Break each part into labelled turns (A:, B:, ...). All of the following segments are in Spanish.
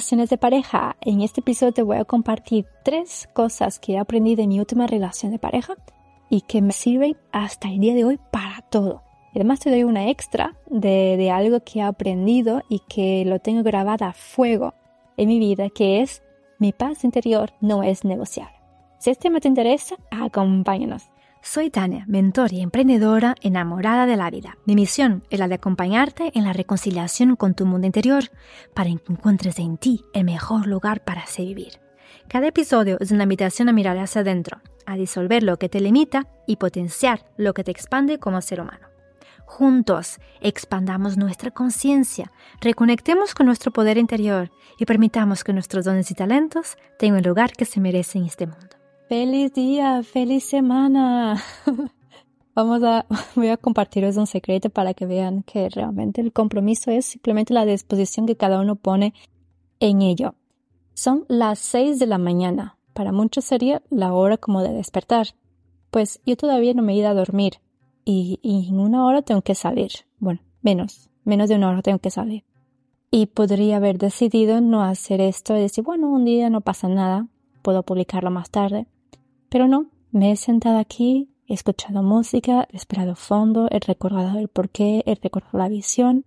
A: Relaciones de pareja. En este episodio te voy a compartir tres cosas que he aprendido en mi última relación de pareja y que me sirven hasta el día de hoy para todo. Además te doy una extra de, de algo que he aprendido y que lo tengo grabado a fuego en mi vida, que es mi paz interior no es negociable. Si este tema te interesa, acompáñanos. Soy Tania, mentor y emprendedora enamorada de la vida. Mi misión es la de acompañarte en la reconciliación con tu mundo interior para que encuentres en ti el mejor lugar para hacer vivir. Cada episodio es una invitación a mirar hacia adentro, a disolver lo que te limita y potenciar lo que te expande como ser humano. Juntos, expandamos nuestra conciencia, reconectemos con nuestro poder interior y permitamos que nuestros dones y talentos tengan el lugar que se merecen en este mundo. Feliz día, feliz semana. Vamos a, voy a compartiros un secreto para que vean que realmente el compromiso es simplemente la disposición que cada uno pone en ello. Son las 6 de la mañana. Para muchos sería la hora como de despertar. Pues yo todavía no me he ido a dormir y, y en una hora tengo que salir. Bueno, menos, menos de una hora tengo que salir. Y podría haber decidido no hacer esto y decir, bueno, un día no pasa nada, puedo publicarlo más tarde. Pero no, me he sentado aquí, he escuchado música, he esperado fondo, he recordado el porqué, he recordado la visión.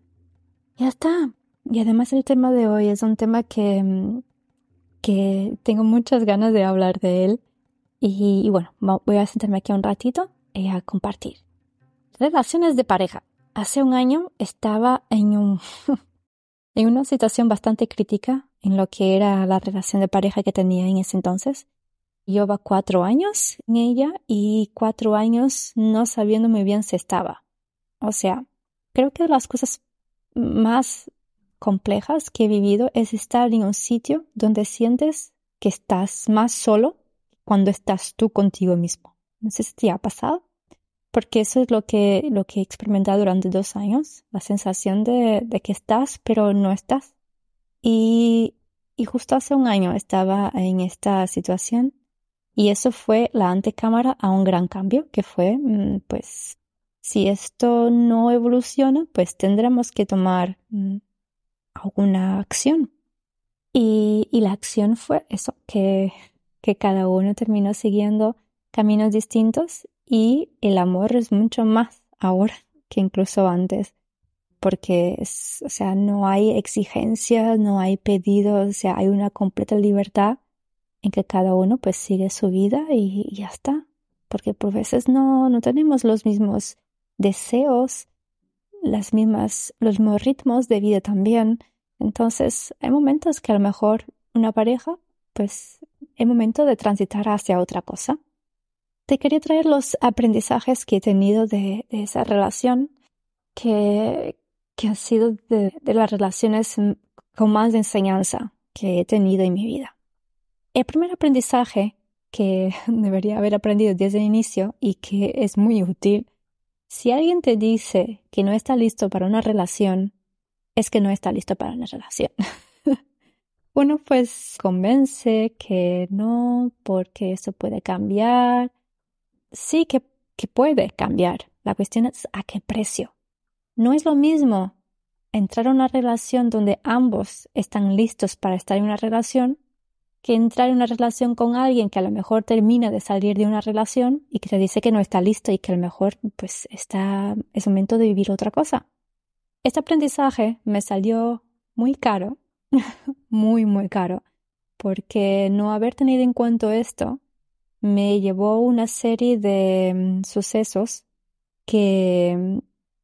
A: Ya está. Y además el tema de hoy es un tema que, mm, que tengo muchas ganas de hablar de él. Y, bueno, voy a sentarme aquí un ratito y a compartir. Relaciones de pareja. Hace un año estaba en un, en una situación bastante crítica en lo que era la relación de pareja que tenía en ese entonces. Lleva cuatro años en ella y cuatro años no sabiendo muy bien si estaba. O sea, creo que las cosas más complejas que he vivido es estar en un sitio donde sientes que estás más solo cuando estás tú contigo mismo. No sé si te ha pasado, porque eso es lo que, lo que he experimentado durante dos años, la sensación de, de que estás, pero no estás. Y, y justo hace un año estaba en esta situación y eso fue la antecámara a un gran cambio, que fue, mm, pues, si esto no evoluciona, pues tendremos que tomar mm, alguna acción. Y, y, la acción fue eso, que, que cada uno terminó siguiendo caminos distintos y el amor es mucho más ahora que incluso antes, porque, es, o sea, no hay exigencias, no hay pedidos, o sea, hay una completa libertad en que cada uno pues sigue su vida y, ya está. Porque por veces no, no tenemos los mismos deseos, las mismas, los mismos ritmos de vida también. Entonces hay momentos que a lo mejor una pareja, pues es momento de transitar hacia otra cosa. Te quería traer los aprendizajes que he tenido de, esa relación, que, que han sido de las relaciones con más enseñanza que he tenido en mi vida. El primer aprendizaje que debería haber aprendido desde el inicio y que es muy útil, si alguien te dice que no está listo para una relación, es que no está listo para una relación. Uno pues convence que no, porque eso puede cambiar. Sí que, que puede cambiar. La cuestión es a qué precio. No es lo mismo entrar a una relación donde ambos están listos para estar en una relación que entrar en una relación con alguien que a lo mejor termina de salir de una relación y que te dice que no está listo y que a lo mejor pues está, es momento de vivir otra cosa. Este aprendizaje me salió muy caro, muy, muy caro, porque no haber tenido en cuenta esto me llevó una serie de mm, sucesos que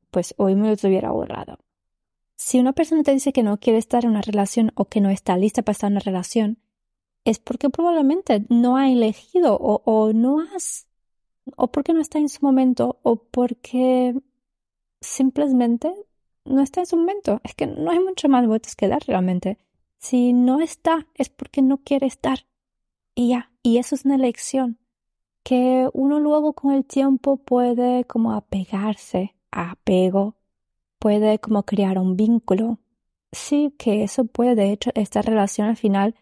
A: pues hoy me los hubiera ahorrado. Si una persona te dice que no quiere estar en una relación o que no está lista para estar en una relación, es porque probablemente no ha elegido o, no has, o porque no está en su momento, o porque simplemente no está en su momento. Es que no hay mucho más vueltas que dar realmente. Si no está, es porque no quiere estar. Y ya, y eso es una elección que uno luego con el tiempo puede como apegarse a apego, puede como crear un vínculo. Sí, que eso puede, de hecho, esta relación al final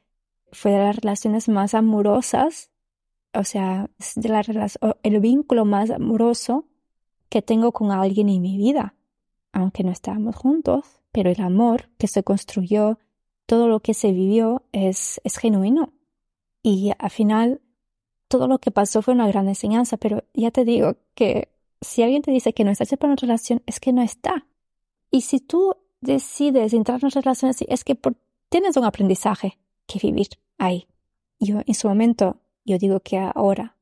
A: fue de las relaciones más amorosas, o sea, el vínculo más amoroso que tengo con alguien en mi vida, aunque no estábamos juntos, pero el amor que se construyó todo lo que se vivió es, es genuino. Y al final, todo lo que pasó fue una gran enseñanza, pero ya te digo que si alguien te dice que no estás para una relación, es que no está. Y si tú decides entrar en una relación así, es que tienes un aprendizaje que vivir ahí. Yo en su momento, yo digo que ahora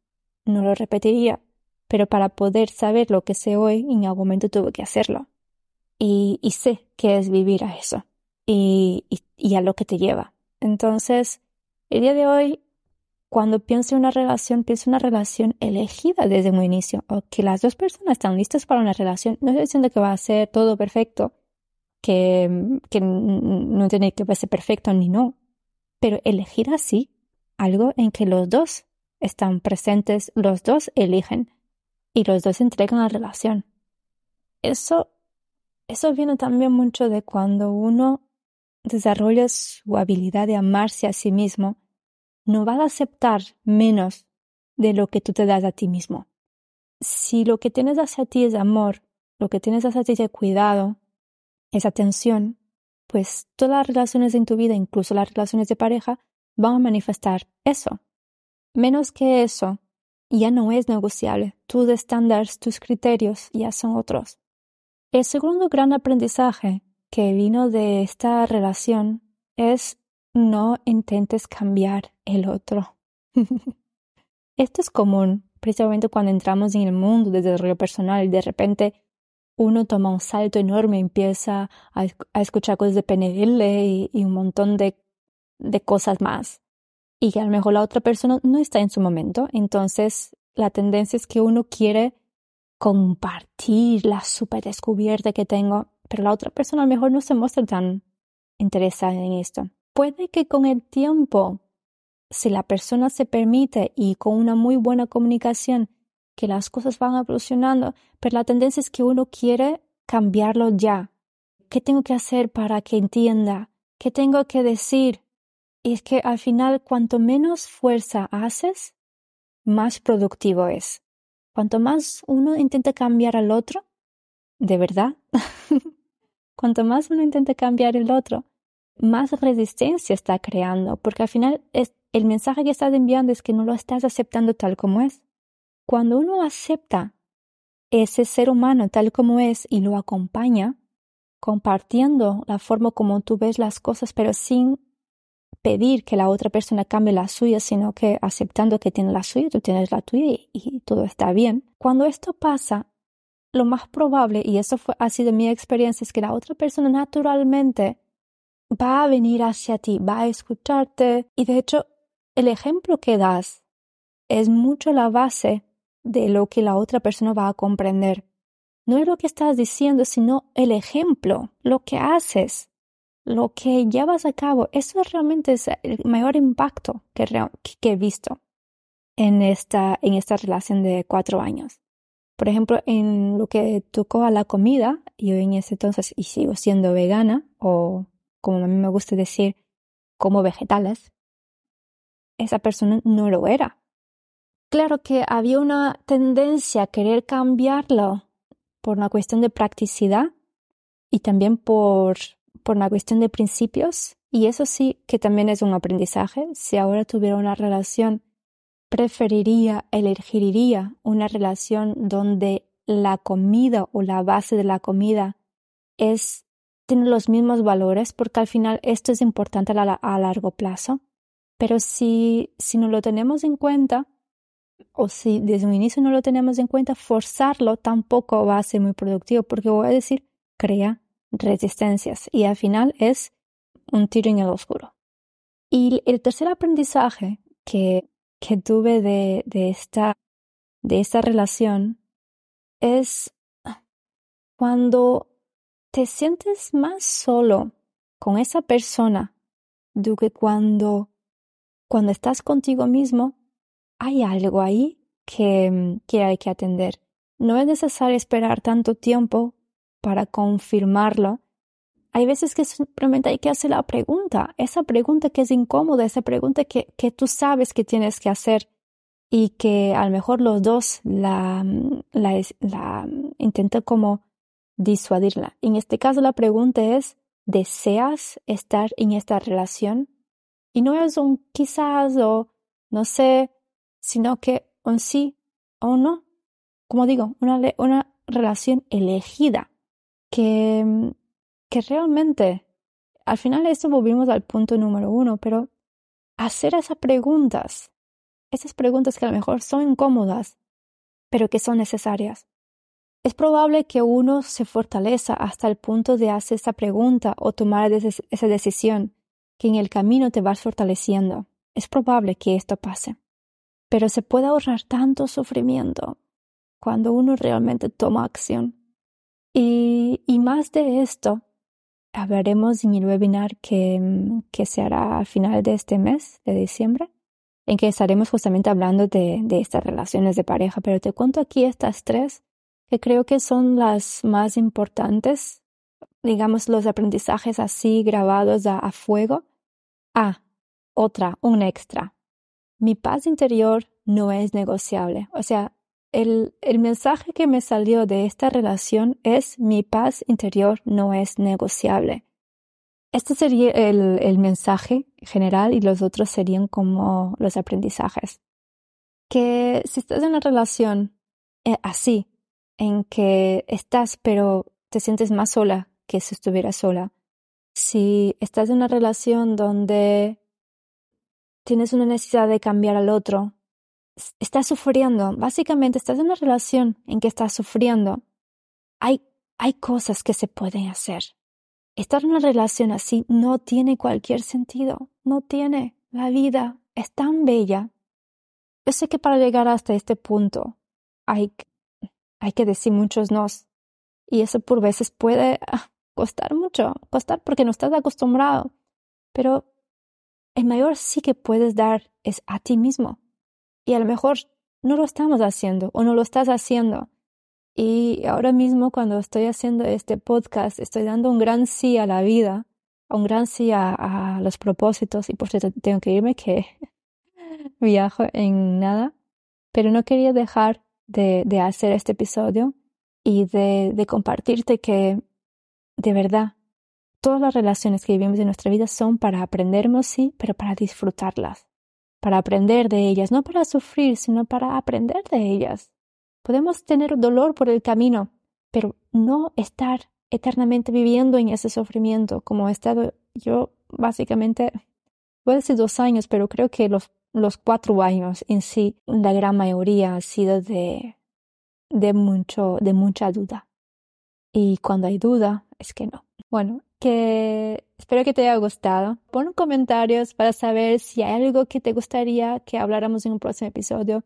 A: no lo repetiría, pero para poder saber lo que sé hoy, en algún momento tuve que hacerlo. Y, sé que es vivir a eso y a lo que te lleva. Entonces, el día de hoy cuando pienso en una relación, pienso en una relación elegida desde un inicio, o que las dos personas están listas para una relación. No estoy diciendo que va a ser todo perfecto, que, que no tiene que ser perfecto ni no, pero elegir así algo en que los dos están presentes, los dos eligen y los dos entregan la relación. Eso, eso viene también mucho de cuando uno desarrolla su habilidad de amarse a sí mismo no vas a aceptar menos de lo que tú te das a ti mismo. Si lo que tienes hacia ti es amor, lo que tienes hacia ti es cuidado, es atención, pues todas las relaciones en tu vida, incluso las relaciones de pareja, van a manifestar eso. Menos que eso, ya no es negociable. Tus estándares, tus criterios ya son otros. El segundo gran aprendizaje que vino de esta relación es no intentes cambiar el otro. Esto es común, precisamente cuando entramos en el mundo de desarrollo personal y de repente uno toma un salto enorme empieza a, escuchar cosas de PNL y, y un montón de, de cosas más. Y que a lo mejor la otra persona no está en su momento. Entonces, la tendencia es que uno quiere compartir la super descubierta que tengo, pero la otra persona a lo mejor no se muestra tan interesada en esto. Puede que con el tiempo, si la persona se permite y con una muy buena comunicación, que las cosas van evolucionando, pero la tendencia es que uno quiere cambiarlo ya. ¿Qué tengo que hacer para que entienda? ¿Qué tengo que decir? Y es que al final, cuanto menos fuerza haces, más productivo es. Cuanto más uno intenta cambiar al otro, de verdad, cuanto más uno intenta cambiar el otro, más resistencia está creando, porque al final es, el mensaje que estás enviando es que no lo estás aceptando tal como es. Cuando uno acepta ese ser humano tal como es y lo acompaña, compartiendo la forma como tú ves las cosas, pero sin pedir que la otra persona cambie la suya, sino que aceptando que tiene la suya, tú tienes la tuya y, todo está bien. Cuando esto pasa, lo más probable, y eso ha sido mi experiencia, es que la otra persona naturalmente va a venir hacia ti, va a escucharte y de hecho el ejemplo que das es mucho la base de lo que la otra persona va a comprender. No es lo que estás diciendo, sino el ejemplo, lo que haces, lo que llevas a cabo. Eso realmente es el mayor impacto que, que he visto en esta, en esta relación de cuatro años. Por ejemplo, en lo que tocó a la comida, yo en ese entonces y sigo siendo vegana o como a mí me gusta decir, como vegetales, esa persona no lo era. Claro que había una tendencia a querer cambiarlo por una cuestión de practicidad y también por, por una cuestión de principios. Y eso sí que también es un aprendizaje. Si ahora tuviera una relación, preferiría, elegiría una relación donde la comida o la base de la comida es tiene los mismos valores porque al final esto es importante a, largo plazo. Pero si, si no lo tenemos en cuenta, o si desde un inicio no lo tenemos en cuenta, forzarlo tampoco va a ser muy productivo porque voy a decir, crea resistencias y al final es un tiro en el oscuro. Y el tercer aprendizaje que, que tuve de, de, esta, de esta relación es cuando te sientes más solo con esa persona do que cuando, cuando estás contigo mismo, hay algo ahí que, que hay que atender. No es necesario esperar tanto tiempo para confirmarlo. Hay veces que simplemente hay que hacer la pregunta, esa pregunta que es incómoda, esa pregunta que, que tú sabes que tienes que hacer y que a lo mejor los dos la, la, la intentan como disuadirla. En este caso la pregunta es, deseas estar en esta relación. Y no es un quizás o no sé, sino que un sí o no. Como digo, una, una relación elegida que, que realmente, al final esto volvimos al punto número uno, pero hacer esas preguntas, esas preguntas que a lo mejor son incómodas, pero que son necesarias. Es probable que uno se fortaleza hasta el punto de hacer esa pregunta o tomar esa decisión, que en el camino te vas fortaleciendo. Es probable que esto pase. Pero se puede ahorrar tanto sufrimiento cuando uno realmente toma acción. Y, y más de esto, hablaremos en el webinar que, que se hará al final de este mes, de diciembre, en que estaremos justamente hablando de, de estas relaciones de pareja. Pero te cuento aquí estas tres que creo que son las más importantes, digamos los aprendizajes así grabados a, fuego. Ah, otra, un extra. Mi paz interior no es negociable. O sea, el, el, mensaje que me salió de esta relación es mi paz interior no es negociable. Este sería el, el mensaje general y los otros serían como los aprendizajes. Que si estás en una relación eh, así, en que estás pero te sientes más sola que si estuvieras sola. Si estás en una relación donde tienes una necesidad de cambiar al otro, estás sufriendo, básicamente estás en una relación en que estás sufriendo, hay, hay cosas que se pueden hacer. Estar en una relación así no tiene cualquier sentido, no tiene. La vida es tan bella. Yo sé que para llegar hasta este punto hay hay que decir muchos nos. Y eso por veces puede ah, costar mucho, costar porque no estás acostumbrado. Pero el mayor sí que puedes dar es a ti mismo. Y a lo mejor no lo estamos haciendo o no lo estás haciendo. Y ahora mismo cuando estoy haciendo este podcast, estoy dando un gran sí a la vida, un gran sí a, los propósitos y por cierto tengo que irme que viajo en nada. Pero no quería dejar de, hacer este episodio y de compartirte que de verdad todas las relaciones que vivimos en nuestra vida son para aprendernos, sí, pero para disfrutarlas, para aprender de ellas, no para sufrir, sino para aprender de ellas. Podemos tener dolor por el camino, pero no estar eternamente viviendo en ese sufrimiento como he estado yo básicamente, voy a decir dos años, pero creo que los los cuatro años en sí, la gran mayoría ha sido de, de, mucho, de mucha duda. Y cuando hay duda, es que no. Bueno, que espero que te haya gustado. Pon comentarios para saber si hay algo que te gustaría que habláramos en un próximo episodio.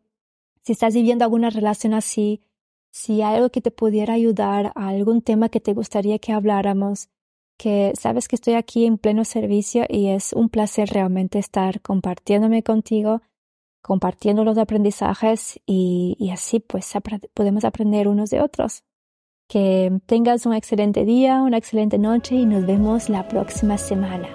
A: Si estás viviendo alguna relación así, si hay algo que te pudiera ayudar a algún tema que te gustaría que habláramos que sabes que estoy aquí en pleno servicio y es un placer realmente estar compartiéndome contigo, compartiendo los aprendizajes y, y así pues podemos aprender unos de otros. Que tengas un excelente día, una excelente noche y nos vemos la próxima semana.